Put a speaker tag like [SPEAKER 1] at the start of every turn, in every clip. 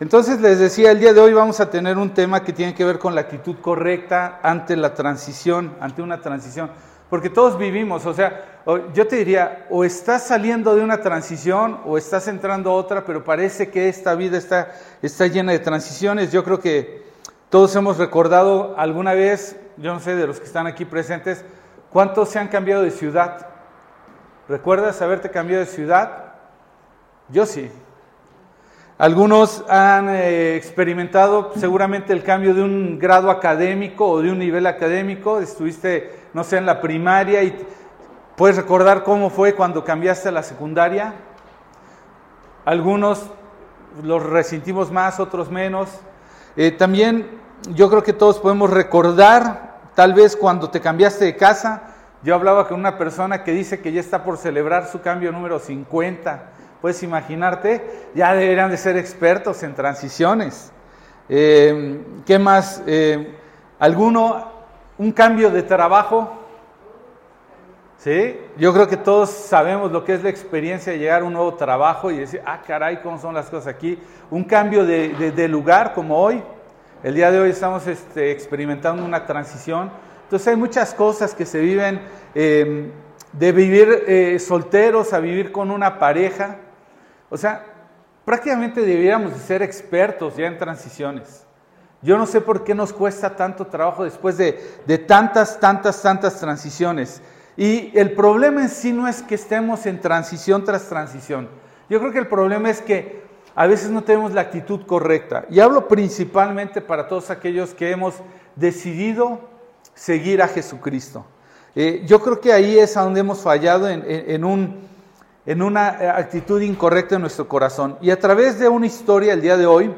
[SPEAKER 1] Entonces les decía, el día de hoy vamos a tener un tema que tiene que ver con la actitud correcta ante la transición, ante una transición. Porque todos vivimos, o sea, yo te diría, o estás saliendo de una transición o estás entrando a otra, pero parece que esta vida está, está llena de transiciones. Yo creo que todos hemos recordado alguna vez, yo no sé, de los que están aquí presentes, cuántos se han cambiado de ciudad. ¿Recuerdas haberte cambiado de ciudad? Yo sí. Algunos han eh, experimentado seguramente el cambio de un grado académico o de un nivel académico. Estuviste, no sé, en la primaria y puedes recordar cómo fue cuando cambiaste a la secundaria. Algunos los resentimos más, otros menos. Eh, también yo creo que todos podemos recordar, tal vez cuando te cambiaste de casa, yo hablaba con una persona que dice que ya está por celebrar su cambio número 50 puedes imaginarte, ya deberían de ser expertos en transiciones. Eh, ¿Qué más? Eh, ¿Alguno, un cambio de trabajo? ¿Sí? Yo creo que todos sabemos lo que es la experiencia de llegar a un nuevo trabajo y decir, ah, caray, ¿cómo son las cosas aquí? Un cambio de, lugar como hoy. El día de hoy estamos este, experimentando una transición. Entonces hay muchas cosas que se viven eh, de vivir solteros a vivir con una pareja. O sea, prácticamente deberíamos de ser expertos ya en transiciones. Yo no sé por qué nos cuesta tanto trabajo después de, tantas, tantas, tantas transiciones. Y el problema en sí no es que estemos en transición tras transición. Yo creo que el problema es que a veces no tenemos la actitud correcta. Y hablo principalmente para todos aquellos que hemos decidido seguir a Jesucristo. Eh, yo creo que ahí es a donde hemos fallado en un en una eh, actitud incorrecta en nuestro corazón. Y a través de una historia el día de hoy,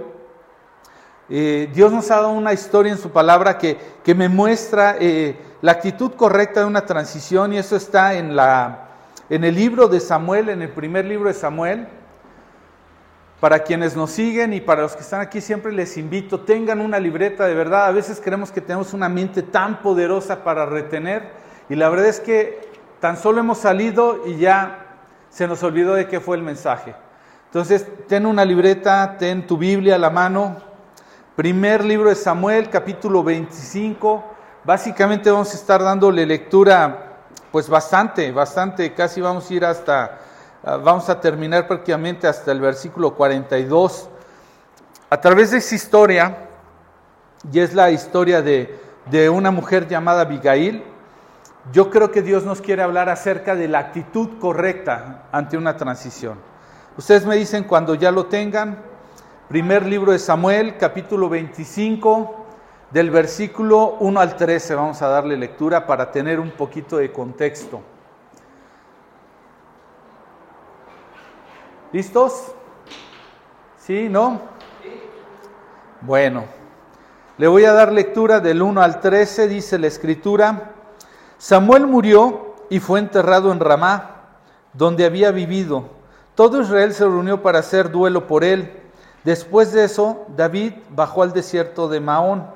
[SPEAKER 1] eh, Dios nos ha dado una historia en su palabra que, que me muestra eh, la actitud correcta de una transición y eso está en, la, en el libro de Samuel, en el primer libro de Samuel. Para quienes nos siguen y para los que están aquí siempre les invito, tengan una libreta de verdad. A veces creemos que tenemos una mente tan poderosa para retener y la verdad es que tan solo hemos salido y ya se nos olvidó de qué fue el mensaje. Entonces, ten una libreta, ten tu Biblia a la mano. Primer libro de Samuel, capítulo 25. Básicamente vamos a estar dándole lectura, pues bastante, bastante, casi vamos a ir hasta, ah, vamos a terminar prácticamente hasta el versículo 42. A través de esa historia, y es la historia de, de una mujer llamada Abigail, yo creo que Dios nos quiere hablar acerca de la actitud correcta ante una transición. Ustedes me dicen cuando ya lo tengan, primer libro de Samuel, capítulo 25, del versículo 1 al 13, vamos a darle lectura para tener un poquito de contexto. ¿Listos? ¿Sí? ¿No? Bueno, le voy a dar lectura del 1 al 13, dice la escritura. Samuel murió y fue enterrado en Ramá, donde había vivido. Todo Israel se reunió para hacer duelo por él. Después de eso, David bajó al desierto de Maón.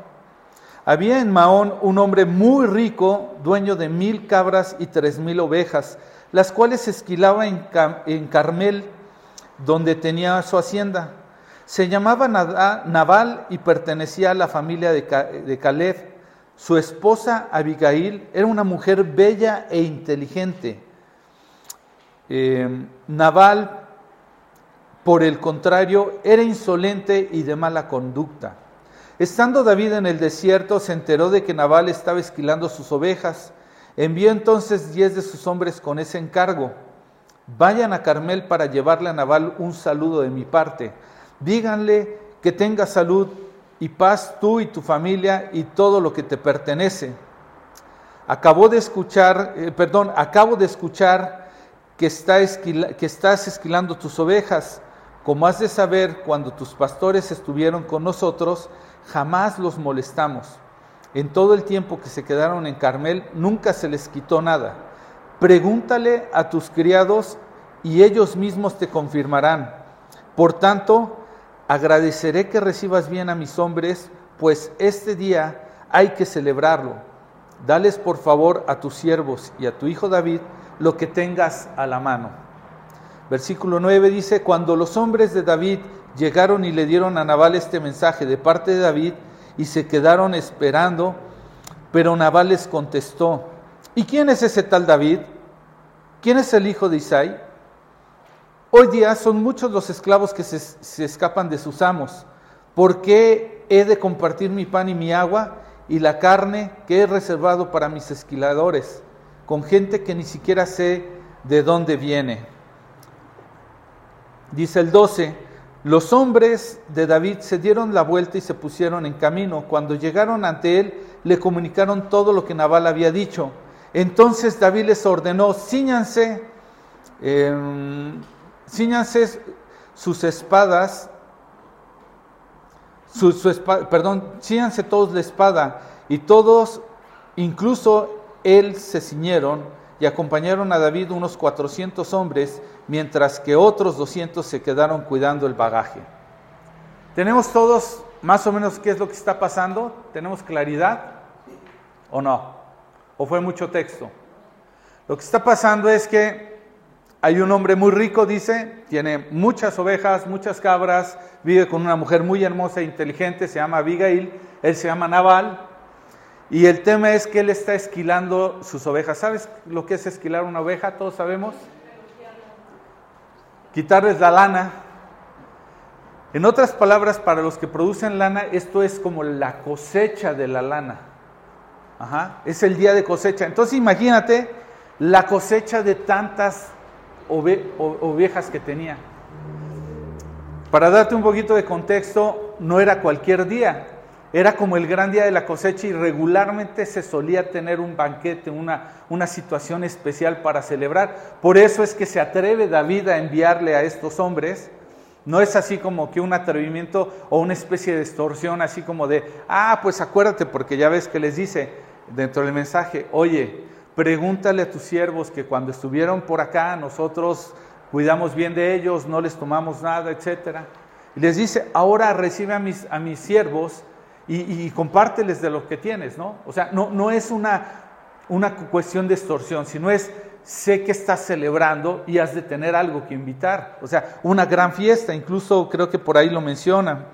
[SPEAKER 1] Había en Maón un hombre muy rico, dueño de mil cabras y tres mil ovejas, las cuales esquilaba en, Carmel, donde tenía su hacienda. Se llamaba Nabal y pertenecía a la familia de Caleb su esposa Abigail era una mujer bella e inteligente. Eh, Naval, por el contrario, era insolente y de mala conducta. Estando David en el desierto, se enteró de que Nabal estaba esquilando sus ovejas. Envió entonces diez de sus hombres con ese encargo. Vayan a Carmel para llevarle a Nabal un saludo de mi parte. Díganle que tenga salud y paz tú y tu familia y todo lo que te pertenece. Acabo de escuchar, eh, perdón, acabo de escuchar que, está que estás esquilando tus ovejas. Como has de saber, cuando tus pastores estuvieron con nosotros, jamás los molestamos. En todo el tiempo que se quedaron en Carmel, nunca se les quitó nada. Pregúntale a tus criados y ellos mismos te confirmarán. Por tanto, Agradeceré que recibas bien a mis hombres, pues este día hay que celebrarlo. Dales por favor a tus siervos y a tu hijo David lo que tengas a la mano. Versículo 9 dice, cuando los hombres de David llegaron y le dieron a Nabal este mensaje de parte de David y se quedaron esperando, pero Nabal les contestó, ¿y quién es ese tal David? ¿Quién es el hijo de Isaí? Hoy día son muchos los esclavos que se, se escapan de sus amos. ¿Por qué he de compartir mi pan y mi agua y la carne que he reservado para mis esquiladores con gente que ni siquiera sé de dónde viene? Dice el 12, los hombres de David se dieron la vuelta y se pusieron en camino. Cuando llegaron ante él, le comunicaron todo lo que Nabal había dicho. Entonces David les ordenó, ciñanse, em, ciñanse sus espadas, su, perdón, ciñanse todos la espada. Y todos, incluso él, se ciñeron y acompañaron a David unos 400 hombres mientras que otros 200 se quedaron cuidando el bagaje. ¿Tenemos todos más o menos qué es lo que está pasando? ¿Tenemos claridad o no? ¿O fue mucho texto? Lo que está pasando es que hay un hombre muy rico, dice, tiene muchas ovejas, muchas cabras, vive con una mujer muy hermosa e inteligente, se llama Abigail, él se llama Naval, y el tema es que él está esquilando sus ovejas. ¿Sabes lo que es esquilar una oveja? Todos sabemos quitarles la lana. En otras palabras, para los que producen lana, esto es como la cosecha de la lana. Ajá, es el día de cosecha. Entonces imagínate la cosecha de tantas ovejas que tenía. Para darte un poquito de contexto, no era cualquier día, era como el gran día de la cosecha y regularmente se solía tener un banquete, una, una situación especial para celebrar. Por eso es que se atreve David a enviarle a estos hombres. No es así como que un atrevimiento o una especie de extorsión, así como de, ah, pues acuérdate, porque ya ves que les dice dentro del mensaje, oye, pregúntale a tus siervos que cuando estuvieron por acá nosotros cuidamos bien de ellos, no les tomamos nada, etc. Y les dice, ahora recibe a mis, a mis siervos y, compárteles de lo que tienes, ¿no? O sea, no, no es una, una cuestión de extorsión, sino es, sé que estás celebrando y has de tener algo que invitar. O sea, una gran fiesta, incluso creo que por ahí lo menciona.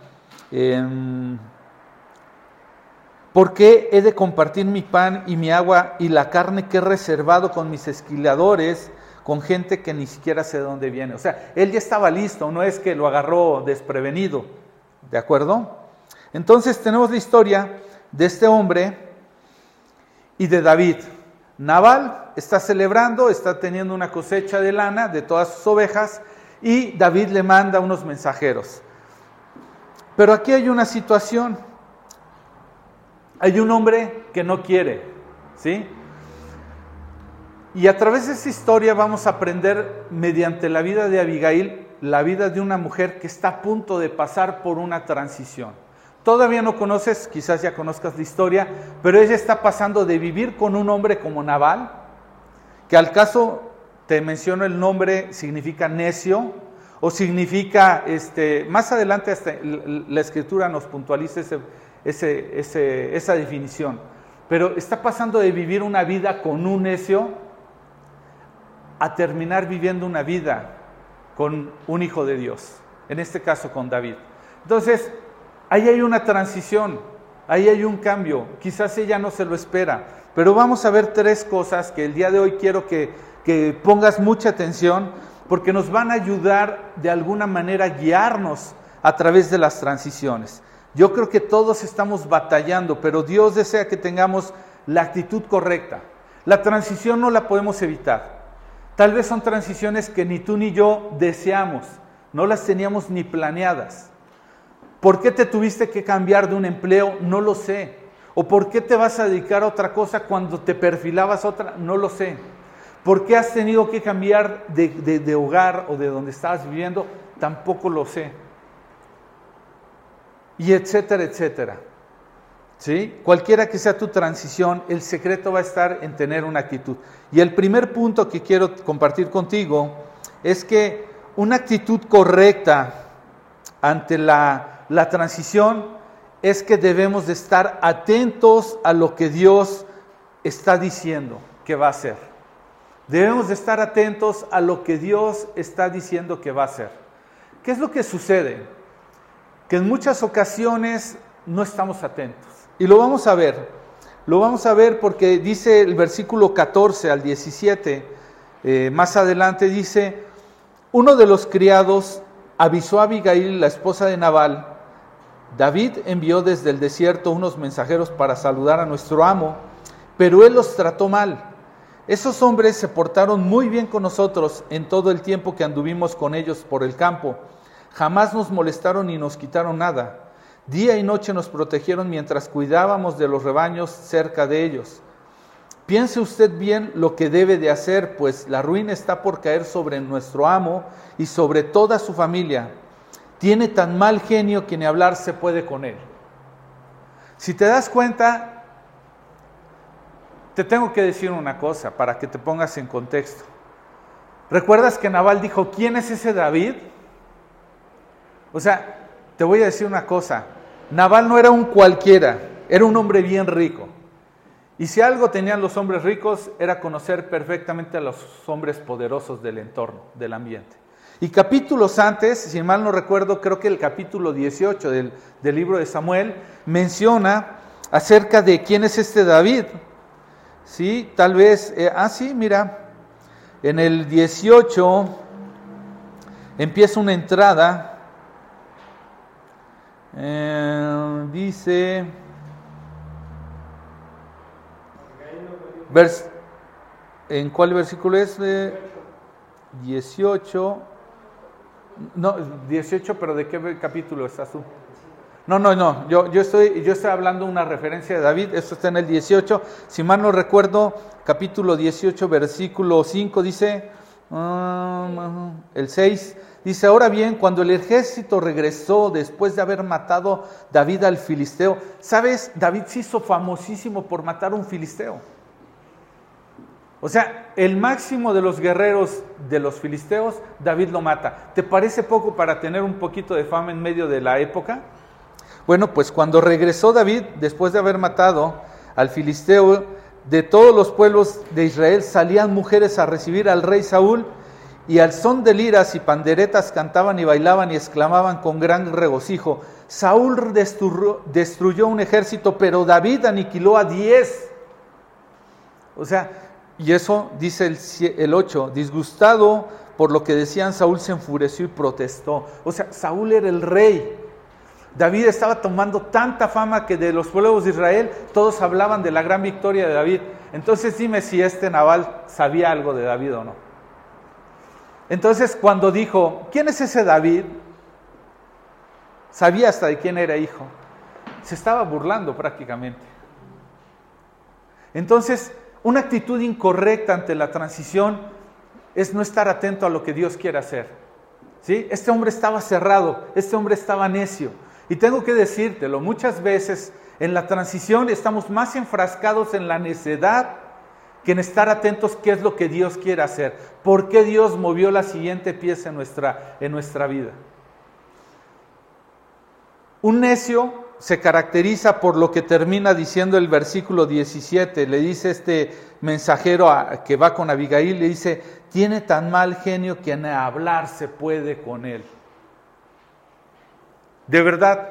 [SPEAKER 1] ¿Por qué he de compartir mi pan y mi agua y la carne que he reservado con mis esquiladores, con gente que ni siquiera sé de dónde viene? O sea, él ya estaba listo, no es que lo agarró desprevenido, ¿de acuerdo? Entonces tenemos la historia de este hombre y de David. Naval está celebrando, está teniendo una cosecha de lana de todas sus ovejas y David le manda unos mensajeros. Pero aquí hay una situación. Hay un hombre que no quiere, ¿sí? Y a través de esta historia vamos a aprender mediante la vida de Abigail, la vida de una mujer que está a punto de pasar por una transición. Todavía no conoces, quizás ya conozcas la historia, pero ella está pasando de vivir con un hombre como Naval, que al caso te menciono el nombre, significa necio, o significa, este, más adelante hasta la escritura nos puntualiza esa definición, pero está pasando de vivir una vida con un necio a terminar viviendo una vida con un hijo de Dios, en este caso con David. Entonces, Ahí hay una transición, ahí hay un cambio. Quizás ella no se lo espera, pero vamos a ver tres cosas que el día de hoy quiero que, que pongas mucha atención porque nos van a ayudar de alguna manera a guiarnos a través de las transiciones. Yo creo que todos estamos batallando, pero Dios desea que tengamos la actitud correcta. La transición no la podemos evitar. Tal vez son transiciones que ni tú ni yo deseamos, no las teníamos ni planeadas. ¿Por qué te tuviste que cambiar de un empleo? No lo sé. ¿O por qué te vas a dedicar a otra cosa cuando te perfilabas otra? No lo sé. ¿Por qué has tenido que cambiar de, hogar o de donde estabas viviendo? Tampoco lo sé. Y etcétera, etcétera. ¿Sí? Cualquiera que sea tu transición, el secreto va a estar en tener una actitud. Y el primer punto que quiero compartir contigo es que una actitud correcta ante la la transición es que debemos de estar atentos a lo que Dios está diciendo que va a hacer. Debemos de estar atentos a lo que Dios está diciendo que va a hacer. ¿Qué es lo que sucede? Que en muchas ocasiones no estamos atentos. Y lo vamos a ver. Lo vamos a ver porque dice el versículo 14 al 17, eh, más adelante dice, uno de los criados avisó a Abigail, la esposa de Nabal, David envió desde el desierto unos mensajeros para saludar a nuestro amo, pero él los trató mal. Esos hombres se portaron muy bien con nosotros en todo el tiempo que anduvimos con ellos por el campo. Jamás nos molestaron ni nos quitaron nada. Día y noche nos protegieron mientras cuidábamos de los rebaños cerca de ellos. Piense usted bien lo que debe de hacer, pues la ruina está por caer sobre nuestro amo y sobre toda su familia. Tiene tan mal genio que ni hablar se puede con él. Si te das cuenta, te tengo que decir una cosa para que te pongas en contexto. ¿Recuerdas que Naval dijo, ¿quién es ese David? O sea, te voy a decir una cosa, Naval no era un cualquiera, era un hombre bien rico. Y si algo tenían los hombres ricos era conocer perfectamente a los hombres poderosos del entorno, del ambiente. Y capítulos antes, si mal no recuerdo, creo que el capítulo 18 del, libro de Samuel menciona acerca de quién es este David. Sí, tal vez, eh, ah, sí, mira, en el 18 empieza una entrada, eh, dice, ¿en cuál versículo es? 18. No, 18, pero ¿de qué capítulo estás tú? No, no, no, yo, yo, estoy, yo estoy hablando una referencia de David, esto está en el 18, si mal no recuerdo, capítulo 18, versículo 5 dice, um, el 6, dice, ahora bien, cuando el ejército regresó después de haber matado David al filisteo, ¿sabes? David se hizo famosísimo por matar a un filisteo. O sea, el máximo de los guerreros de los filisteos, David lo mata. ¿Te parece poco para tener un poquito de fama en medio de la época? Bueno, pues cuando regresó David, después de haber matado al filisteo, de todos los pueblos de Israel salían mujeres a recibir al rey Saúl y al son de liras y panderetas cantaban y bailaban y exclamaban con gran regocijo, Saúl destruyó, destruyó un ejército, pero David aniquiló a diez. O sea, y eso dice el, el 8, disgustado por lo que decían, Saúl se enfureció y protestó. O sea, Saúl era el rey. David estaba tomando tanta fama que de los pueblos de Israel todos hablaban de la gran victoria de David. Entonces dime si este Naval sabía algo de David o no. Entonces cuando dijo, ¿quién es ese David? Sabía hasta de quién era hijo. Se estaba burlando prácticamente. Entonces una actitud incorrecta ante la transición es no estar atento a lo que Dios quiere hacer. ¿Sí? Este hombre estaba cerrado, este hombre estaba necio. Y tengo que decírtelo, muchas veces en la transición estamos más enfrascados en la necedad que en estar atentos qué es lo que Dios quiere hacer, por qué Dios movió la siguiente pieza en nuestra, en nuestra vida. Un necio se caracteriza por lo que termina diciendo el versículo 17. Le dice este mensajero que va con Abigail, le dice, tiene tan mal genio que ni hablar se puede con él. De verdad,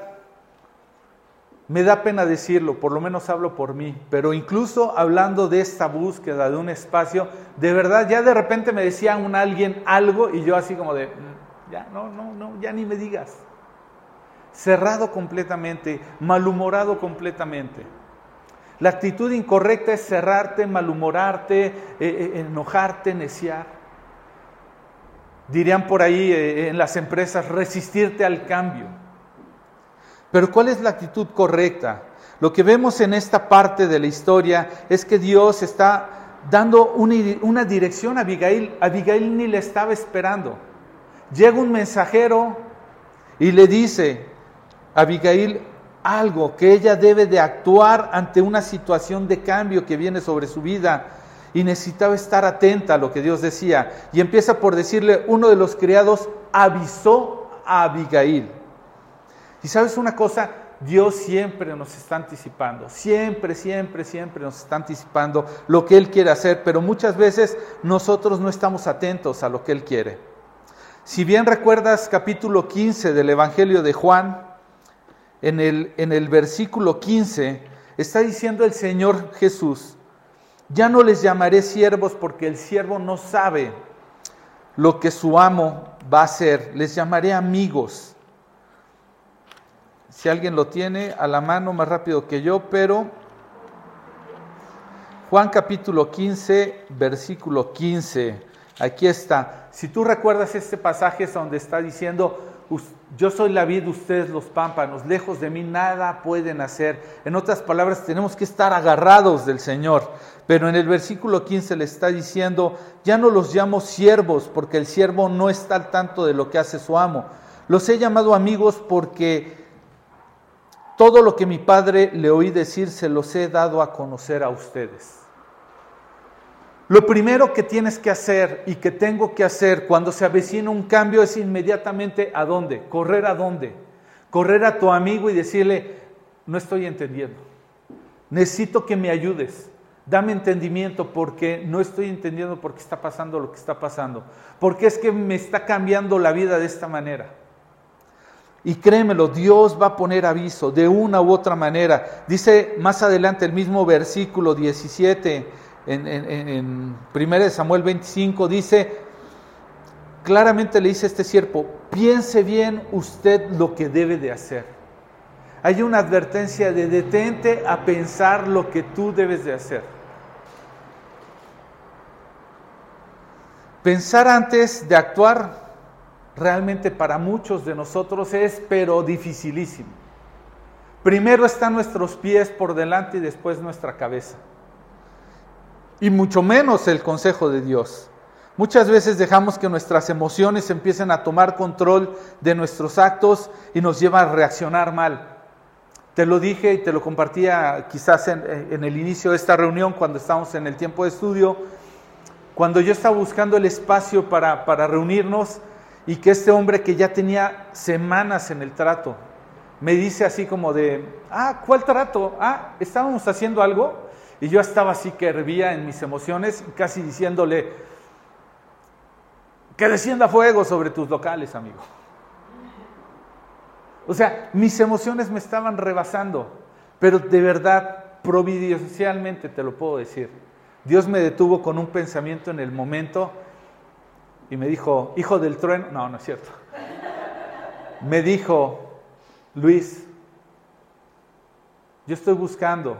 [SPEAKER 1] me da pena decirlo, por lo menos hablo por mí, pero incluso hablando de esta búsqueda de un espacio, de verdad ya de repente me decía un alguien algo y yo así como de, mm, ya no, no, no, ya ni me digas cerrado completamente, malhumorado completamente. La actitud incorrecta es cerrarte, malhumorarte, eh, eh, enojarte, neciar. Dirían por ahí eh, en las empresas, resistirte al cambio. Pero ¿cuál es la actitud correcta? Lo que vemos en esta parte de la historia es que Dios está dando una, dirección a Abigail. Abigail ni le estaba esperando. Llega un mensajero y le dice, Abigail algo, que ella debe de actuar ante una situación de cambio que viene sobre su vida y necesitaba estar atenta a lo que Dios decía. Y empieza por decirle, uno de los criados avisó a Abigail. Y sabes una cosa, Dios siempre nos está anticipando, siempre, siempre, siempre nos está anticipando lo que Él quiere hacer, pero muchas veces nosotros no estamos atentos a lo que Él quiere. Si bien recuerdas capítulo 15 del Evangelio de Juan, en el, en el versículo 15, está diciendo el Señor Jesús, ya no les llamaré siervos porque el siervo no sabe lo que su amo va a hacer, les llamaré amigos. Si alguien lo tiene a la mano más rápido que yo, pero Juan capítulo 15, versículo 15. Aquí está. Si tú recuerdas este pasaje es donde está diciendo, yo soy la vid, ustedes los pámpanos, lejos de mí nada pueden hacer. En otras palabras, tenemos que estar agarrados del Señor. Pero en el versículo 15 le está diciendo, ya no los llamo siervos, porque el siervo no está al tanto de lo que hace su amo. Los he llamado amigos porque todo lo que mi padre le oí decir se los he dado a conocer a ustedes. Lo primero que tienes que hacer y que tengo que hacer cuando se avecina un cambio es inmediatamente a dónde, correr a dónde, correr a tu amigo y decirle, no estoy entendiendo, necesito que me ayudes, dame entendimiento porque no estoy entendiendo por qué está pasando lo que está pasando, porque es que me está cambiando la vida de esta manera. Y créemelo, Dios va a poner aviso de una u otra manera. Dice más adelante el mismo versículo 17 en, en, 1 Samuel 25, dice, claramente le dice este siervo, piense bien usted lo que debe de hacer. Hay una advertencia de detente a pensar lo que tú debes de hacer. Pensar antes de actuar realmente para muchos de nosotros es pero dificilísimo. Primero están nuestros pies por delante y después nuestra cabeza y mucho menos el consejo de Dios. Muchas veces dejamos que nuestras emociones empiecen a tomar control de nuestros actos y nos llevan a reaccionar mal. Te lo dije y te lo compartía quizás en, el inicio de esta reunión cuando estábamos en el tiempo de estudio, cuando yo estaba buscando el espacio para, para reunirnos y que este hombre que ya tenía semanas en el trato, me dice así como de, ah, ¿cuál trato? Ah, estábamos haciendo algo y yo estaba así que hervía en mis emociones, casi diciéndole, que descienda fuego sobre tus locales, amigo. O sea, mis emociones me estaban rebasando, pero de verdad, providencialmente te lo puedo decir. Dios me detuvo con un pensamiento en el momento y me dijo, hijo del trueno, no, no es cierto. Me dijo, Luis, yo estoy buscando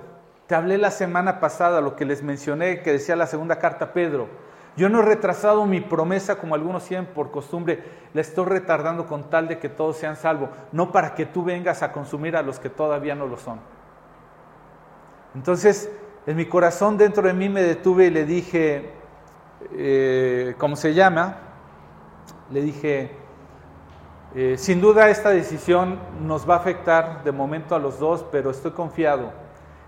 [SPEAKER 1] te hablé la semana pasada, lo que les mencioné, que decía la segunda carta Pedro. Yo no he retrasado mi promesa como algunos tienen por costumbre, la estoy retardando con tal de que todos sean salvos, no para que tú vengas a consumir a los que todavía no lo son. Entonces, en mi corazón dentro de mí me detuve y le dije, eh, ¿cómo se llama? Le dije, eh, sin duda esta decisión nos va a afectar de momento a los dos, pero estoy confiado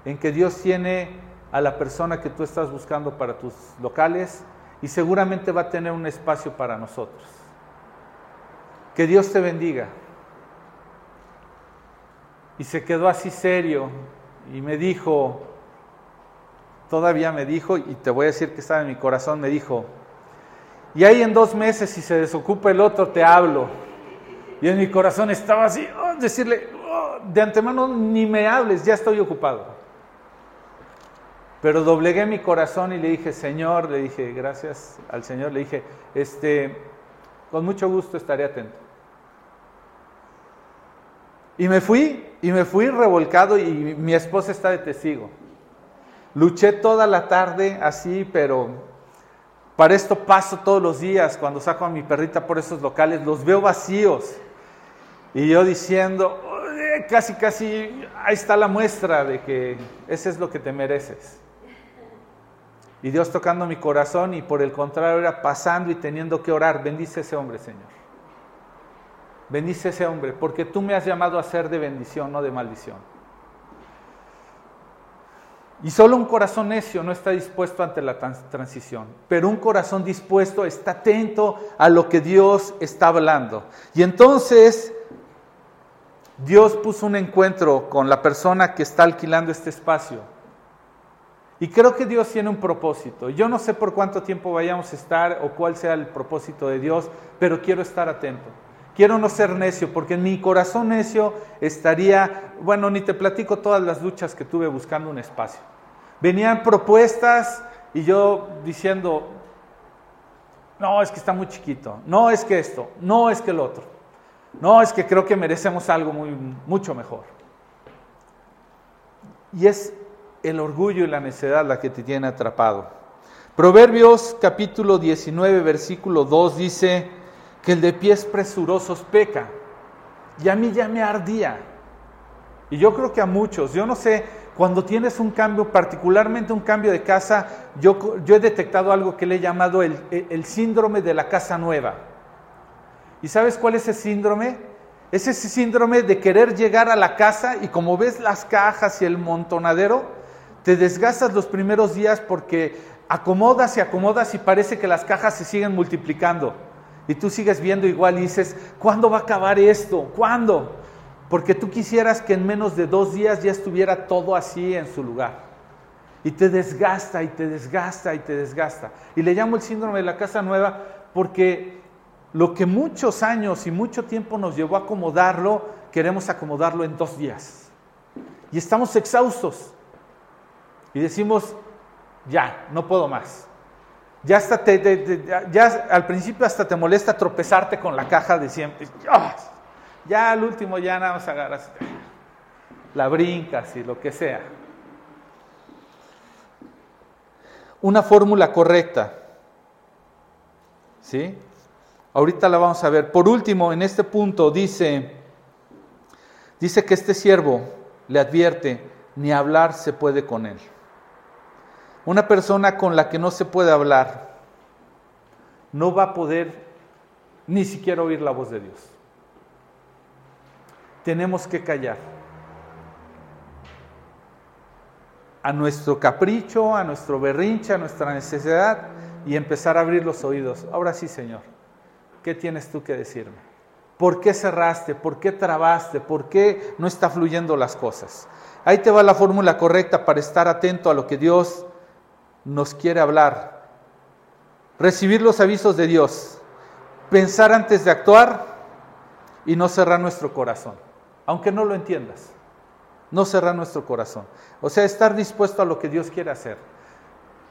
[SPEAKER 1] en que Dios tiene a la persona que tú estás buscando para tus locales y seguramente va a tener un espacio para nosotros. Que Dios te bendiga. Y se quedó así serio y me dijo, todavía me dijo, y te voy a decir que estaba en mi corazón, me dijo, y ahí en dos meses si se desocupa el otro te hablo. Y en mi corazón estaba así, oh, decirle, oh, de antemano ni me hables, ya estoy ocupado. Pero doblegué mi corazón y le dije, Señor, le dije, gracias al Señor, le dije, este, con mucho gusto estaré atento. Y me fui, y me fui revolcado y mi esposa está de testigo. Luché toda la tarde así, pero para esto paso todos los días cuando saco a mi perrita por esos locales, los veo vacíos. Y yo diciendo, casi, casi, ahí está la muestra de que ese es lo que te mereces. Y Dios tocando mi corazón y por el contrario era pasando y teniendo que orar. Bendice ese hombre, Señor. Bendice ese hombre, porque tú me has llamado a ser de bendición, no de maldición. Y solo un corazón necio no está dispuesto ante la transición, pero un corazón dispuesto está atento a lo que Dios está hablando. Y entonces Dios puso un encuentro con la persona que está alquilando este espacio y creo que Dios tiene un propósito. Yo no sé por cuánto tiempo vayamos a estar o cuál sea el propósito de Dios, pero quiero estar atento. Quiero no ser necio, porque en mi corazón necio estaría, bueno, ni te platico todas las luchas que tuve buscando un espacio. Venían propuestas y yo diciendo, no, es que está muy chiquito, no es que esto, no es que el otro, no es que creo que merecemos algo muy, mucho mejor. Y es el orgullo y la necedad la que te tiene atrapado. Proverbios capítulo 19, versículo 2 dice que el de pies presurosos peca. Y a mí ya me ardía. Y yo creo que a muchos, yo no sé, cuando tienes un cambio, particularmente un cambio de casa, yo, he detectado algo que le he llamado el, el síndrome de la casa nueva. ¿Y sabes cuál es ese síndrome? Es ese síndrome de querer llegar a la casa y como ves las cajas y el montonadero, te desgastas los primeros días porque acomodas y acomodas y parece que las cajas se siguen multiplicando. Y tú sigues viendo igual y dices, ¿cuándo va a acabar esto? ¿Cuándo? Porque tú quisieras que en menos de dos días ya estuviera todo así en su lugar. Y te desgasta y te desgasta y te desgasta. Y le llamo el síndrome de la casa nueva porque lo que muchos años y mucho tiempo nos llevó a acomodarlo, queremos acomodarlo en dos días. Y estamos exhaustos. Y decimos, ya, no puedo más. Ya, hasta te, ya al principio hasta te molesta tropezarte con la caja de siempre. Ya al último ya nada más agarras, la brincas y lo que sea. Una fórmula correcta. ¿Sí? Ahorita la vamos a ver. Por último, en este punto dice, dice que este siervo le advierte, ni hablar se puede con él. Una persona con la que no se puede hablar no va a poder ni siquiera oír la voz de Dios. Tenemos que callar. A nuestro capricho, a nuestro berrinche, a nuestra necesidad y empezar a abrir los oídos. Ahora sí, Señor, ¿qué tienes tú que decirme? ¿Por qué cerraste? ¿Por qué trabaste? ¿Por qué no está fluyendo las cosas? Ahí te va la fórmula correcta para estar atento a lo que Dios nos quiere hablar. Recibir los avisos de Dios, pensar antes de actuar y no cerrar nuestro corazón, aunque no lo entiendas. No cerrar nuestro corazón. O sea, estar dispuesto a lo que Dios quiere hacer.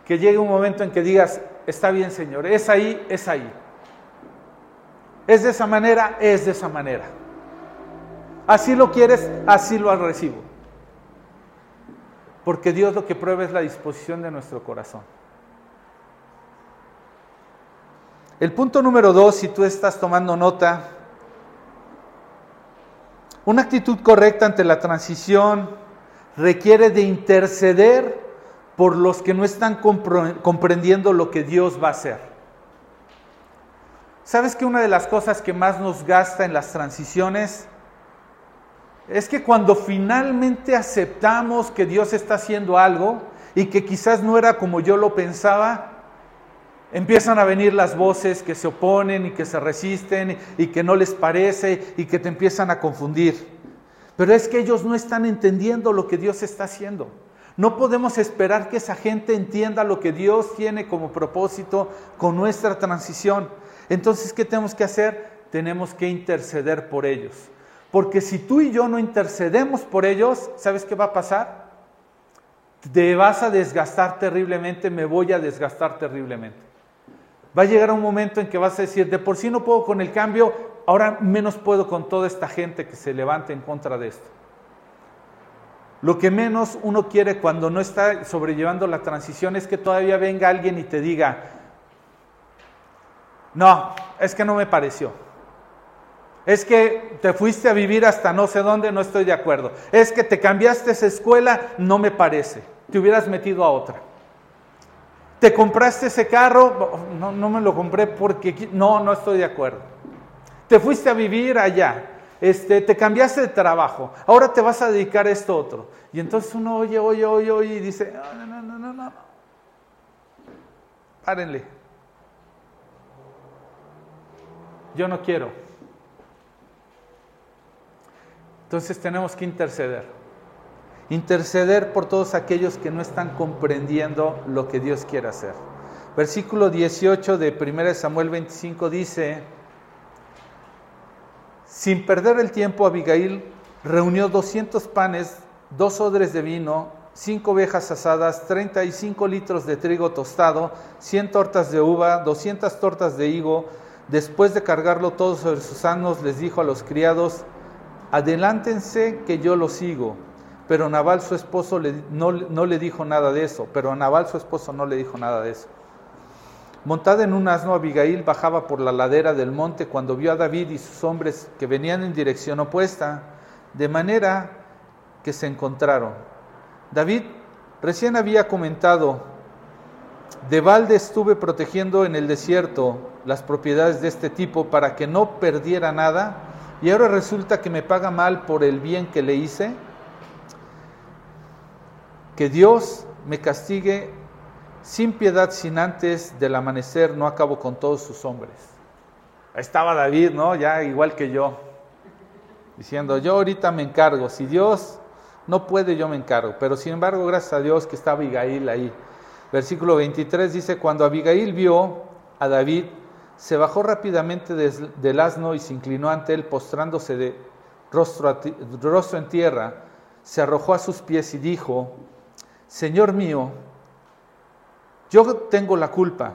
[SPEAKER 1] Que llegue un momento en que digas, está bien Señor, es ahí, es ahí. Es de esa manera, es de esa manera. Así lo quieres, así lo recibo. Porque Dios lo que prueba es la disposición de nuestro corazón. El punto número dos, si tú estás tomando nota, una actitud correcta ante la transición requiere de interceder por los que no están comprendiendo lo que Dios va a hacer. ¿Sabes que una de las cosas que más nos gasta en las transiciones es que cuando finalmente aceptamos que Dios está haciendo algo y que quizás no era como yo lo pensaba, empiezan a venir las voces que se oponen y que se resisten y que no les parece y que te empiezan a confundir. Pero es que ellos no están entendiendo lo que Dios está haciendo. No podemos esperar que esa gente entienda lo que Dios tiene como propósito con nuestra transición. Entonces, ¿qué tenemos que hacer? Tenemos que interceder por ellos. Porque si tú y yo no intercedemos por ellos, ¿sabes qué va a pasar? Te vas a desgastar terriblemente, me voy a desgastar terriblemente. Va a llegar un momento en que vas a decir, de por sí no puedo con el cambio, ahora menos puedo con toda esta gente que se levante en contra de esto. Lo que menos uno quiere cuando no está sobrellevando la transición es que todavía venga alguien y te diga, no, es que no me pareció. Es que te fuiste a vivir hasta no sé dónde, no estoy de acuerdo. Es que te cambiaste esa escuela, no me parece. Te hubieras metido a otra. Te compraste ese carro, no, no me lo compré porque no, no estoy de acuerdo. Te fuiste a vivir allá, este, te cambiaste de trabajo, ahora te vas a dedicar a esto otro. Y entonces uno oye, oye, oye, oye y dice, no, no, no, no, no. Párenle. Yo no quiero. Entonces tenemos que interceder. Interceder por todos aquellos que no están comprendiendo lo que Dios quiere hacer. Versículo 18 de 1 Samuel 25 dice, Sin perder el tiempo, Abigail reunió 200 panes, dos odres de vino, cinco ovejas asadas, 35 litros de trigo tostado, 100 tortas de uva, 200 tortas de higo. Después de cargarlo todo sobre sus asnos, les dijo a los criados, adelántense que yo los sigo. Pero Nabal su esposo no, no le dijo nada de eso, pero Nabal su esposo no le dijo nada de eso. Montada en un asno, Abigail bajaba por la ladera del monte cuando vio a David y sus hombres que venían en dirección opuesta, de manera que se encontraron. David recién había comentado, de balde estuve protegiendo en el desierto las propiedades de este tipo para que no perdiera nada, y ahora resulta que me paga mal por el bien que le hice. Que Dios me castigue sin piedad, sin antes del amanecer, no acabo con todos sus hombres. Ahí estaba David, ¿no? Ya igual que yo, diciendo, yo ahorita me encargo, si Dios no puede, yo me encargo. Pero sin embargo, gracias a Dios que está Abigail ahí. Versículo 23 dice, cuando Abigail vio a David, se bajó rápidamente del asno y se inclinó ante él, postrándose de rostro, rostro en tierra, se arrojó a sus pies y dijo, Señor mío, yo tengo la culpa.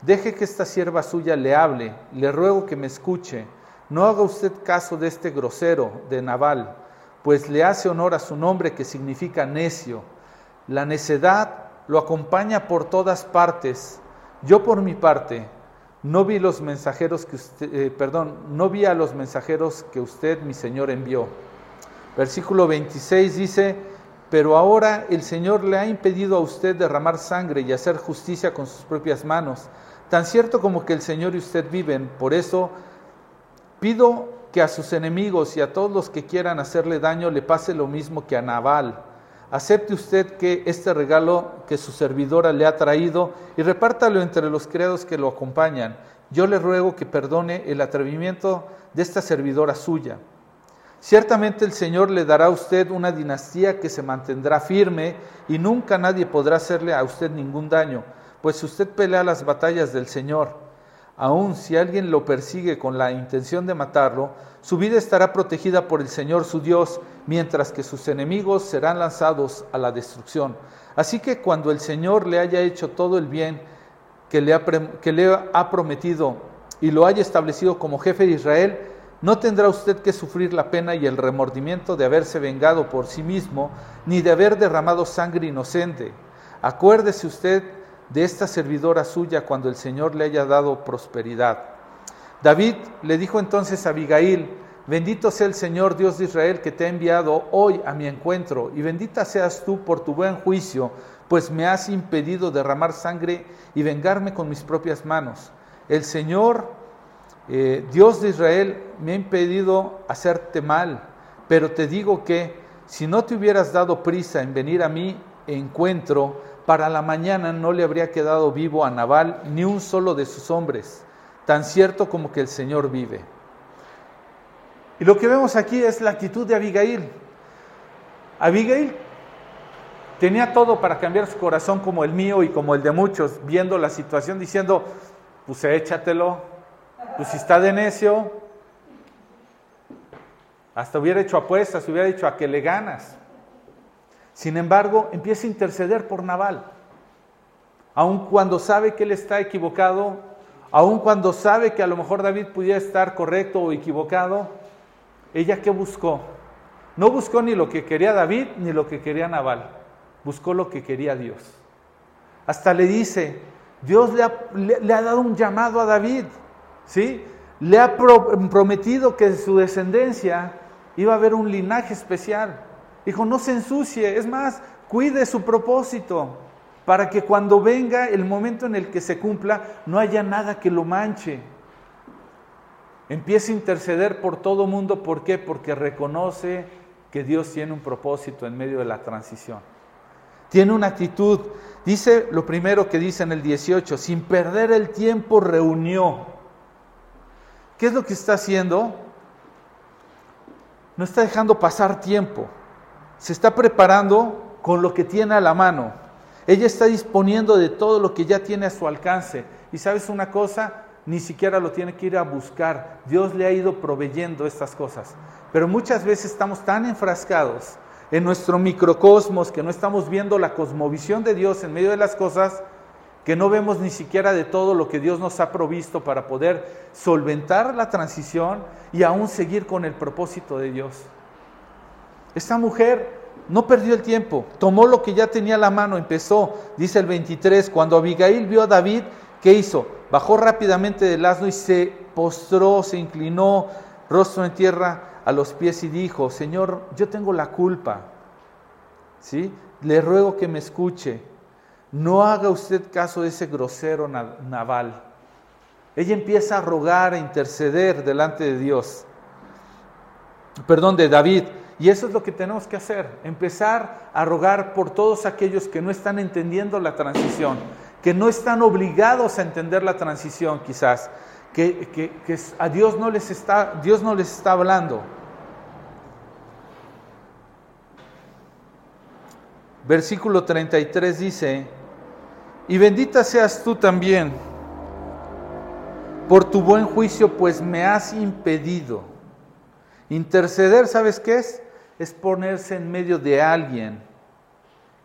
[SPEAKER 1] Deje que esta sierva suya le hable, le ruego que me escuche. No haga usted caso de este grosero de Naval, pues le hace honor a su nombre que significa necio. La necedad lo acompaña por todas partes. Yo por mi parte no vi los mensajeros que usted, eh, perdón, no vi a los mensajeros que usted, mi Señor, envió. Versículo 26 dice, pero ahora el Señor le ha impedido a usted derramar sangre y hacer justicia con sus propias manos, tan cierto como que el Señor y usted viven. Por eso pido que a sus enemigos y a todos los que quieran hacerle daño le pase lo mismo que a Naval. Acepte usted que este regalo que su servidora le ha traído y repártalo entre los criados que lo acompañan. Yo le ruego que perdone el atrevimiento de esta servidora suya. Ciertamente el Señor le dará a usted una dinastía que se mantendrá firme y nunca nadie podrá hacerle a usted ningún daño, pues usted pelea las batallas del Señor. Aun si alguien lo persigue con la intención de matarlo, su vida estará protegida por el Señor su Dios, mientras que sus enemigos serán lanzados a la destrucción. Así que cuando el Señor le haya hecho todo el bien que le ha, que le ha prometido y lo haya establecido como jefe de Israel, no tendrá usted que sufrir la pena y el remordimiento de haberse vengado por sí mismo, ni de haber derramado sangre inocente. Acuérdese usted de esta servidora suya cuando el Señor le haya dado prosperidad. David le dijo entonces a Abigail, bendito sea el Señor Dios de Israel que te ha enviado hoy a mi encuentro, y bendita seas tú por tu buen juicio, pues me has impedido derramar sangre y vengarme con mis propias manos. El Señor eh, Dios de Israel me ha impedido hacerte mal, pero te digo que si no te hubieras dado prisa en venir a mi encuentro, para la mañana no le habría quedado vivo a Nabal ni un solo de sus hombres, tan cierto como que el Señor vive. Y lo que vemos aquí es la actitud de Abigail. Abigail tenía todo para cambiar su corazón como el mío y como el de muchos, viendo la situación, diciendo, pues échatelo, pues si está de necio, hasta hubiera hecho apuestas, hubiera dicho a que le ganas. Sin embargo, empieza a interceder por Naval. Aun cuando sabe que él está equivocado, aun cuando sabe que a lo mejor David pudiera estar correcto o equivocado, ella qué buscó? No buscó ni lo que quería David ni lo que quería Naval, buscó lo que quería Dios. Hasta le dice, Dios le ha, le ha dado un llamado a David. ¿Sí? Le ha prometido que su descendencia iba a haber un linaje especial. Dijo, no se ensucie, es más, cuide su propósito para que cuando venga el momento en el que se cumpla no haya nada que lo manche. Empieza a interceder por todo mundo, ¿por qué? Porque reconoce que Dios tiene un propósito en medio de la transición. Tiene una actitud, dice lo primero que dice en el 18, sin perder el tiempo reunió ¿Qué es lo que está haciendo? No está dejando pasar tiempo. Se está preparando con lo que tiene a la mano. Ella está disponiendo de todo lo que ya tiene a su alcance. Y sabes una cosa, ni siquiera lo tiene que ir a buscar. Dios le ha ido proveyendo estas cosas. Pero muchas veces estamos tan enfrascados en nuestro microcosmos que no estamos viendo la cosmovisión de Dios en medio de las cosas, que no vemos ni siquiera de todo lo que Dios nos ha provisto para poder solventar la transición y aún seguir con el propósito de Dios. Esta mujer no perdió el tiempo, tomó lo que ya tenía la mano, empezó, dice el 23, cuando Abigail vio a David, ¿qué hizo? Bajó rápidamente del asno y se postró, se inclinó, rostro en tierra a los pies y dijo, Señor, yo tengo la culpa, ¿sí? Le ruego que me escuche, no haga usted caso de ese grosero naval. Ella empieza a rogar, a interceder delante de Dios, perdón, de David. Y eso es lo que tenemos que hacer, empezar a rogar por todos aquellos que no están entendiendo la transición, que no están obligados a entender la transición quizás, que, a Dios no, les está, Dios no les está hablando. Versículo 33 dice, y bendita seas tú también por tu buen juicio, pues me has impedido. Interceder, ¿sabes qué es? es ponerse en medio de alguien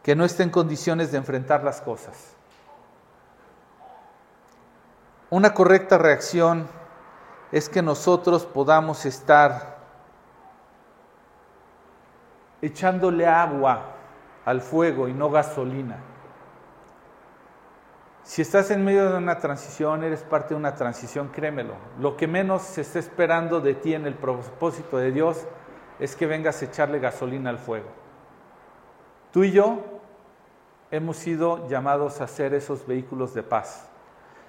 [SPEAKER 1] que no esté en condiciones de enfrentar las cosas. Una correcta reacción es que nosotros podamos estar echándole agua al fuego y no gasolina. Si estás en medio de una transición, eres parte de una transición, créemelo. Lo que menos se está esperando de ti en el propósito de Dios es que vengas a echarle gasolina al fuego. Tú y yo hemos sido llamados a ser esos vehículos de paz.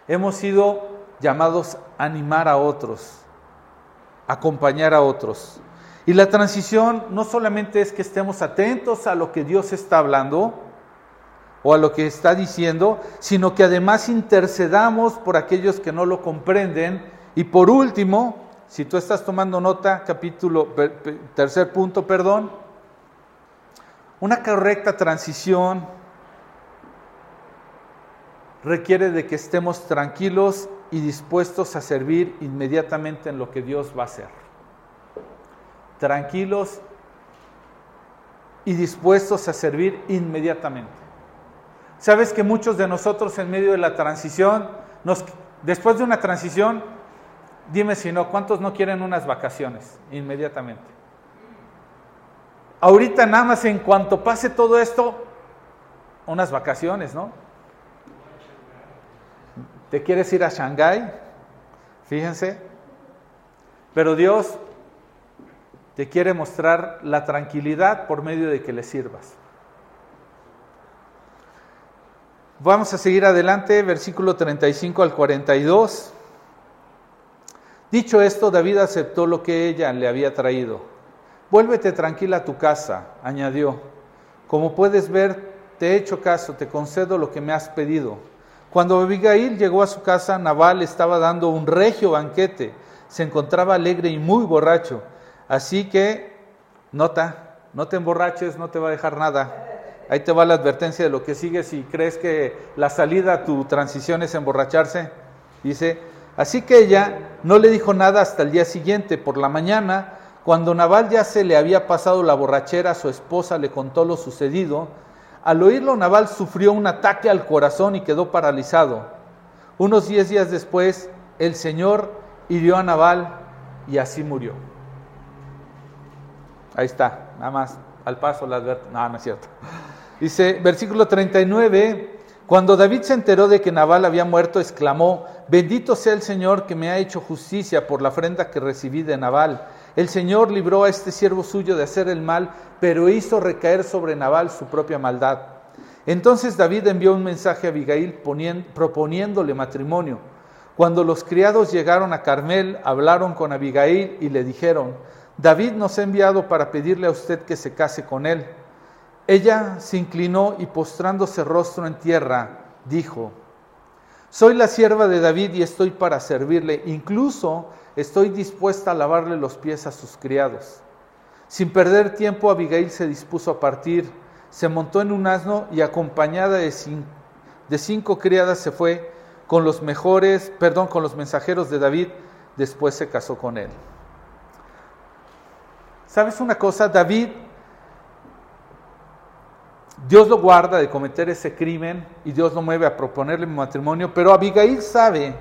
[SPEAKER 1] Hemos sido llamados a animar a otros, acompañar a otros. Y la transición no solamente es que estemos atentos a lo que Dios está hablando o a lo que está diciendo, sino que además intercedamos por aquellos que no lo comprenden. Y por último, si tú estás tomando nota, capítulo, tercer punto, perdón, una correcta transición requiere de que estemos tranquilos y dispuestos a servir inmediatamente en lo que Dios va a hacer. Tranquilos y dispuestos a servir inmediatamente. Sabes que muchos de nosotros en medio de la transición, después de una transición, Dime si no, ¿cuántos no quieren unas vacaciones inmediatamente? Ahorita nada más en cuanto pase todo esto, unas vacaciones, ¿no? ¿Te quieres ir a Shanghái? Fíjense. Pero Dios te quiere mostrar la tranquilidad por medio de que le sirvas. Vamos a seguir adelante, versículo 35 al 42. Dicho esto, David aceptó lo que ella le había traído. Vuélvete tranquila a tu casa, añadió. Como puedes ver, te he hecho caso, te concedo lo que me has pedido. Cuando Abigail llegó a su casa, Nabal estaba dando un regio banquete. Se encontraba alegre y muy borracho. Así que, nota, no te emborraches, no te va a dejar nada. Ahí te va la advertencia de lo que sigue si crees que la salida a tu transición es emborracharse. Dice, Así que ella no le dijo nada hasta el día siguiente. Por la mañana, cuando Naval ya se le había pasado la borrachera, su esposa le contó lo sucedido. Al oírlo, Naval sufrió un ataque al corazón y quedó paralizado. Unos diez días después, el Señor hirió a Naval y así murió. Ahí está, nada más, al paso la adverto. No, no es cierto. Dice, versículo 39, cuando David se enteró de que Nabal había muerto, exclamó, bendito sea el Señor que me ha hecho justicia por la ofrenda que recibí de Nabal. El Señor libró a este siervo suyo de hacer el mal, pero hizo recaer sobre Nabal su propia maldad. Entonces David envió un mensaje a Abigail proponiéndole matrimonio. Cuando los criados llegaron a Carmel, hablaron con Abigail y le dijeron, David nos ha enviado para pedirle a usted que se case con él. Ella se inclinó y postrándose rostro en tierra, dijo, Soy la sierva de David y estoy para servirle, incluso estoy dispuesta a lavarle los pies a sus criados. Sin perder tiempo, Abigail se dispuso a partir, se montó en un asno y acompañada de cinco, criadas se fue. con los mejores, perdón, con los mensajeros de David, después se casó con él. ¿Sabes una cosa? David, Dios lo guarda de cometer ese crimen y Dios lo mueve a proponerle matrimonio, pero Abigail sabe,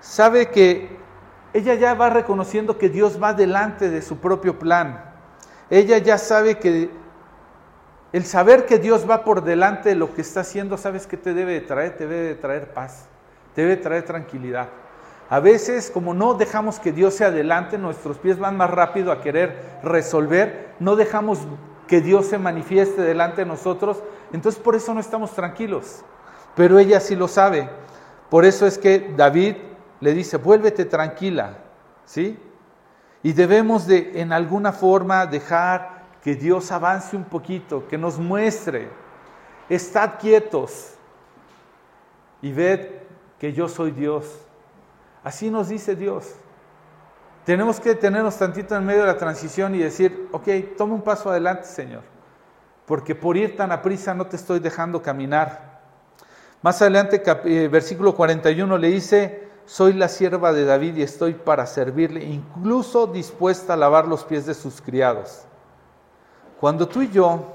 [SPEAKER 1] sabe que ella ya va reconociendo que Dios va delante de su propio plan. Ella ya sabe que el saber que Dios va por delante de lo que está haciendo, ¿sabes qué te debe de traer? Te debe de traer paz, te debe de traer tranquilidad. A veces, como no dejamos que Dios sea adelante, nuestros pies van más rápido a querer resolver, no dejamos que Dios se manifieste delante de nosotros, entonces por eso no estamos tranquilos. Pero ella sí lo sabe. Por eso es que David le dice, vuélvete tranquila, ¿sí? Y debemos de, en alguna forma, dejar que Dios avance un poquito, que nos muestre, estad quietos y ved que yo soy Dios. Así nos dice Dios. Tenemos que detenernos tantito en medio de la transición y decir, ok, toma un paso adelante, Señor, porque por ir tan a prisa no te estoy dejando caminar. Más adelante, eh, versículo 41 le dice, soy la sierva de David y estoy para servirle, incluso dispuesta a lavar los pies de sus criados. Cuando tú y yo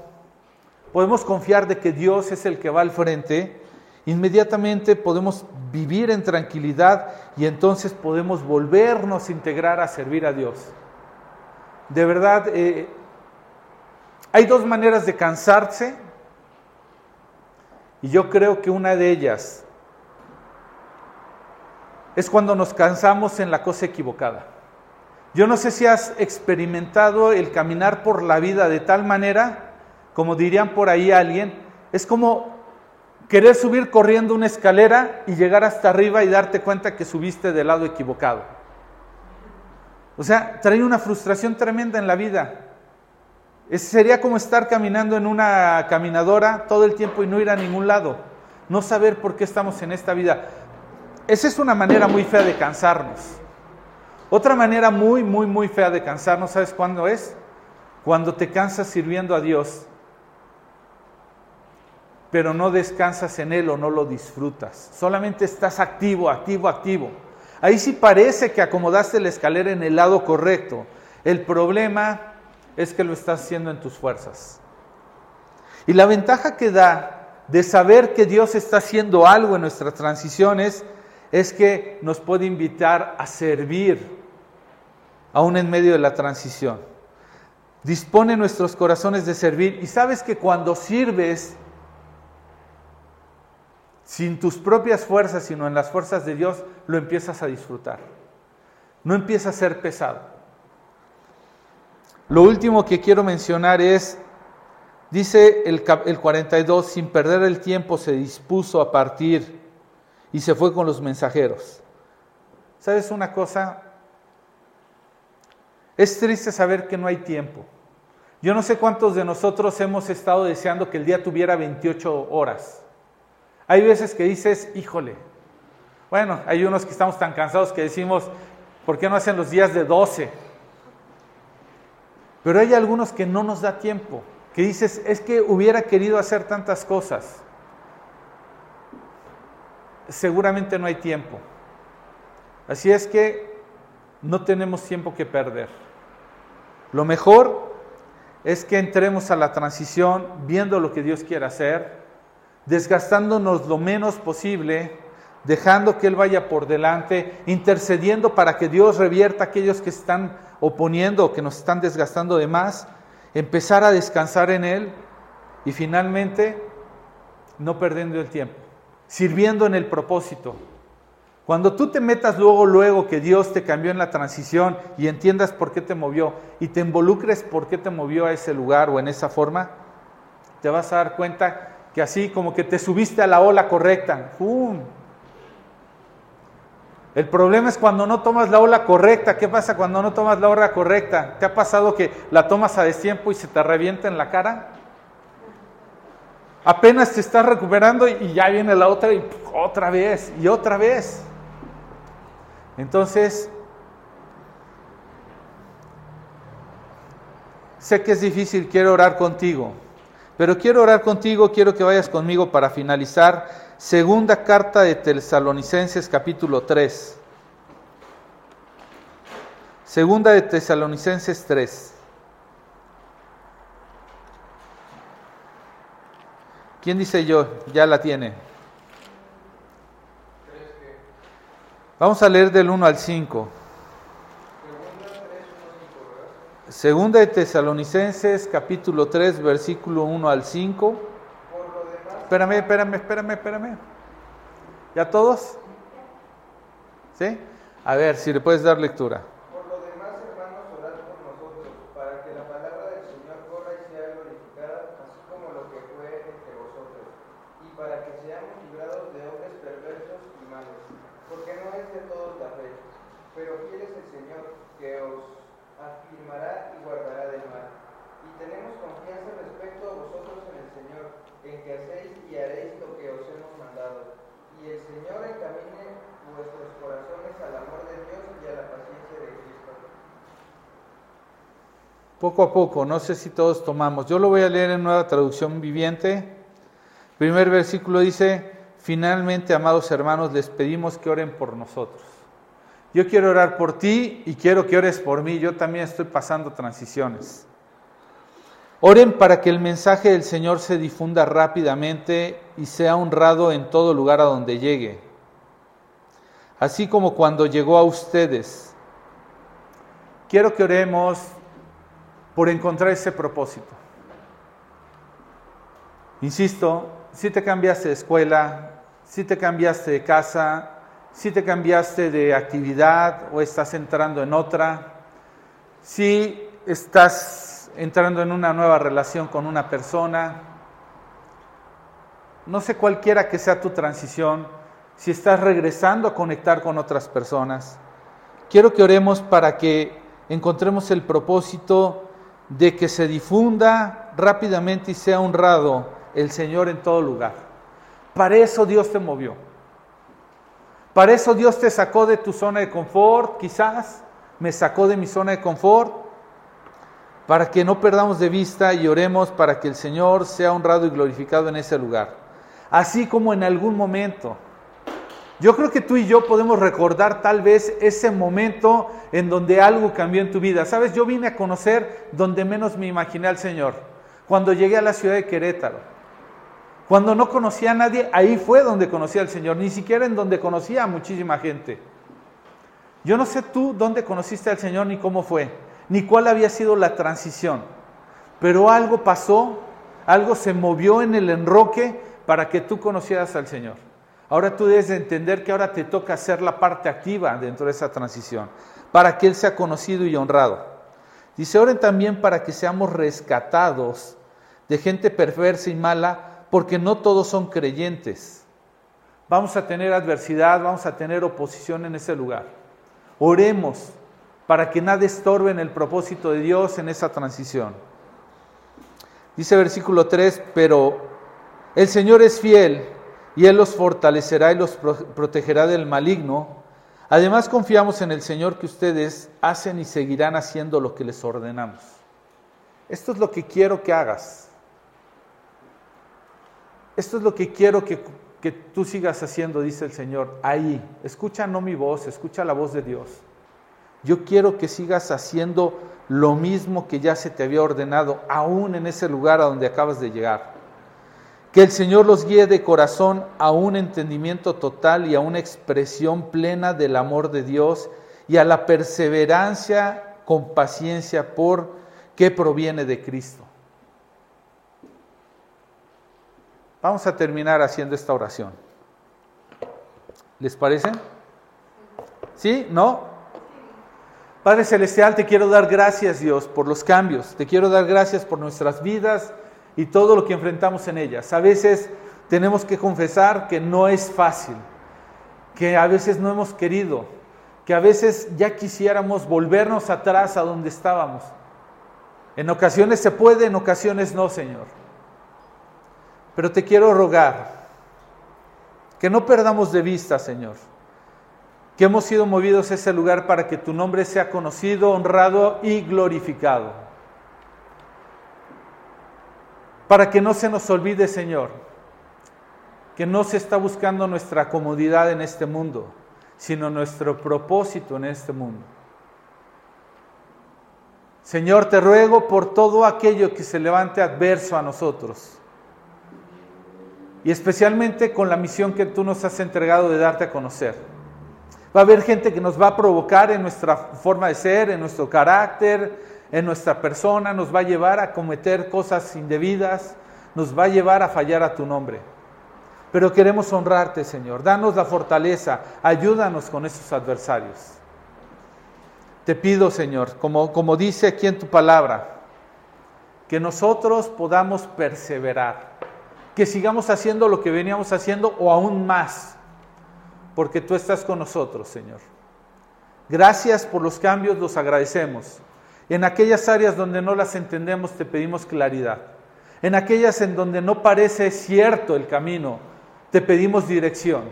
[SPEAKER 1] podemos confiar de que Dios es el que va al frente, inmediatamente podemos vivir en tranquilidad y entonces podemos volvernos a integrar a servir a Dios. De verdad, eh, hay dos maneras de cansarse y yo creo que una de ellas es cuando nos cansamos en la cosa equivocada. Yo no sé si has experimentado el caminar por la vida de tal manera, como dirían por ahí alguien, es como querer subir corriendo una escalera y llegar hasta arriba y darte cuenta que subiste del lado equivocado. O sea, trae una frustración tremenda en la vida. sería como estar caminando en una caminadora todo el tiempo y no ir a ningún lado. No saber por qué estamos en esta vida. Esa es una manera muy fea de cansarnos. Otra manera muy, muy, muy fea de cansarnos, ¿sabes cuándo es? Cuando te cansas sirviendo a Dios pero no descansas en él o no lo disfrutas. Solamente estás activo, activo, activo. Ahí sí parece que acomodaste la escalera en el lado correcto. El problema es que lo estás haciendo en tus fuerzas. Y la ventaja que da de saber que Dios está haciendo algo en nuestras transiciones es que nos puede invitar a servir aún en medio de la transición. Dispone nuestros corazones de servir y sabes que cuando sirves sin tus propias fuerzas, sino en las fuerzas de Dios, lo empiezas a disfrutar. No empieza a ser pesado. Lo último que quiero mencionar es, dice el, el 42, sin perder el tiempo se dispuso a partir y se fue con los mensajeros. ¿Sabes una cosa? Es triste saber que no hay tiempo. Yo no sé cuántos de nosotros hemos estado deseando que el día tuviera 28 horas. Hay veces que dices, híjole, bueno, hay unos que estamos tan cansados que decimos, ¿por qué no hacen los días de 12? Pero hay algunos que no nos da tiempo, que dices, es que hubiera querido hacer tantas cosas. Seguramente no hay tiempo. Así es que no tenemos tiempo que perder. Lo mejor es que entremos a la transición viendo lo que Dios quiere hacer, desgastándonos lo menos posible, dejando que Él vaya por delante, intercediendo para que Dios revierta a aquellos que están oponiendo o que nos están desgastando de más, empezar a descansar en Él y finalmente no perdiendo el tiempo, sirviendo en el propósito. Cuando tú te metas luego, luego que Dios te cambió en la transición y entiendas por qué te movió y te involucres por qué te movió a ese lugar o en esa forma, te vas a dar cuenta que así como que te subiste a la ola correcta. ¡Pum! El problema es cuando no tomas la ola correcta. ¿Qué pasa cuando no tomas la ola correcta? ¿Te ha pasado que la tomas a destiempo y se te revienta en la cara? Apenas te estás recuperando y ya viene la otra y otra vez y otra vez. Entonces, sé que es difícil, quiero orar contigo. Pero quiero orar contigo, quiero que vayas conmigo para finalizar segunda carta de Tesalonicenses capítulo 3. Segunda de Tesalonicenses 3. ¿Quién dice yo? Ya la tiene. Vamos a leer del 1 al 5. Segunda de Tesalonicenses, capítulo 3, versículo 1 al 5. Espérame, espérame, espérame, espérame. ¿Ya todos? ¿Sí? A ver, si le puedes dar lectura. Poco a poco, no sé si todos tomamos. Yo lo voy a leer en nueva traducción viviente. primer versículo dice, finalmente, amados hermanos, les pedimos que oren por nosotros. Yo quiero orar por ti y quiero que ores por mí. Yo también estoy pasando transiciones. Oren para que el mensaje del Señor se difunda rápidamente y sea honrado en todo lugar a donde llegue. Así como cuando llegó a ustedes. Quiero que oremos por encontrar ese propósito. Insisto, si te cambiaste de escuela, si te cambiaste de casa, si te cambiaste de actividad o estás entrando en otra, si estás entrando en una nueva relación con una persona, no sé cualquiera que sea tu transición, si estás regresando a conectar con otras personas, quiero que oremos para que encontremos el propósito de que se difunda rápidamente y sea honrado el Señor en todo lugar. Para eso Dios te movió. Para eso Dios te sacó de tu zona de confort, quizás me sacó de mi zona de confort, para que no perdamos de vista y oremos para que el Señor sea honrado y glorificado en ese lugar. Así como en algún momento yo creo que tú y yo podemos recordar tal vez ese momento en donde algo cambió en tu vida. Sabes, yo vine a conocer donde menos me imaginé al Señor. Cuando llegué a la ciudad de Querétaro. Cuando no conocía a nadie, ahí fue donde conocí al Señor. Ni siquiera en donde conocía a muchísima gente. Yo no sé tú dónde conociste al Señor ni cómo fue, ni cuál había sido la transición. Pero algo pasó, algo se movió en el enroque para que tú conocieras al Señor. Ahora tú debes de entender que ahora te toca hacer la parte activa dentro de esa transición, para que Él sea conocido y honrado. Dice, oren también para que seamos rescatados de gente perversa y mala, porque no todos son creyentes. Vamos a tener adversidad, vamos a tener oposición en ese lugar. Oremos para que nada estorbe en el propósito de Dios en esa transición. Dice versículo 3, pero el Señor es fiel y Él los fortalecerá y los protegerá del maligno. Además confiamos en el Señor que ustedes hacen y seguirán haciendo lo que les ordenamos. Esto es lo que quiero que hagas. Esto es lo que quiero que, tú sigas haciendo, dice el Señor. Ahí, escucha no mi voz, escucha la voz de Dios. Yo quiero que sigas haciendo lo mismo que ya se te había ordenado, aún en ese lugar a donde acabas de llegar. Que el Señor los guíe de corazón a un entendimiento total y a una expresión plena del amor de Dios y a la perseverancia con paciencia por que proviene de Cristo. Vamos a terminar haciendo esta oración. ¿Les parece? ¿Sí? ¿No? Padre Celestial, te quiero dar gracias, Dios, por los cambios. Te quiero dar gracias por nuestras vidas y todo lo que enfrentamos en ellas. A veces tenemos que confesar que no es fácil, que a veces no hemos querido, que a veces ya quisiéramos volvernos atrás a donde estábamos. En ocasiones se puede, en ocasiones no, Señor. Pero te quiero rogar que no perdamos de vista, Señor, que hemos sido movidos a ese lugar para que tu nombre sea conocido, honrado y glorificado para que no se nos olvide, Señor, que no se está buscando nuestra comodidad en este mundo, sino nuestro propósito en este mundo. Señor, te ruego por todo aquello que se levante adverso a nosotros. Y especialmente con la misión que tú nos has entregado de darte a conocer. Va a haber gente que nos va a provocar en nuestra forma de ser, en nuestro carácter, en nuestra persona, nos va a llevar a cometer cosas indebidas, nos va a llevar a fallar a tu nombre. Pero queremos honrarte, Señor. Danos la fortaleza, ayúdanos con esos adversarios. Te pido, Señor, como, como dice aquí en tu palabra, que nosotros podamos perseverar, que sigamos haciendo lo que veníamos haciendo o aún más, porque tú estás con nosotros, Señor. Gracias por los cambios, los agradecemos. En aquellas áreas donde no las entendemos, te pedimos claridad. En aquellas en donde no parece cierto el camino, te pedimos dirección.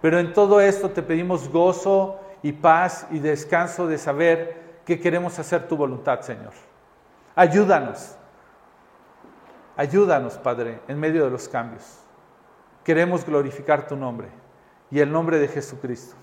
[SPEAKER 1] Pero en todo esto te pedimos gozo y paz y descanso de saber que queremos hacer tu voluntad, Señor. Ayúdanos. Ayúdanos, Padre, en medio de los cambios. Queremos glorificar tu nombre y el nombre de Jesucristo.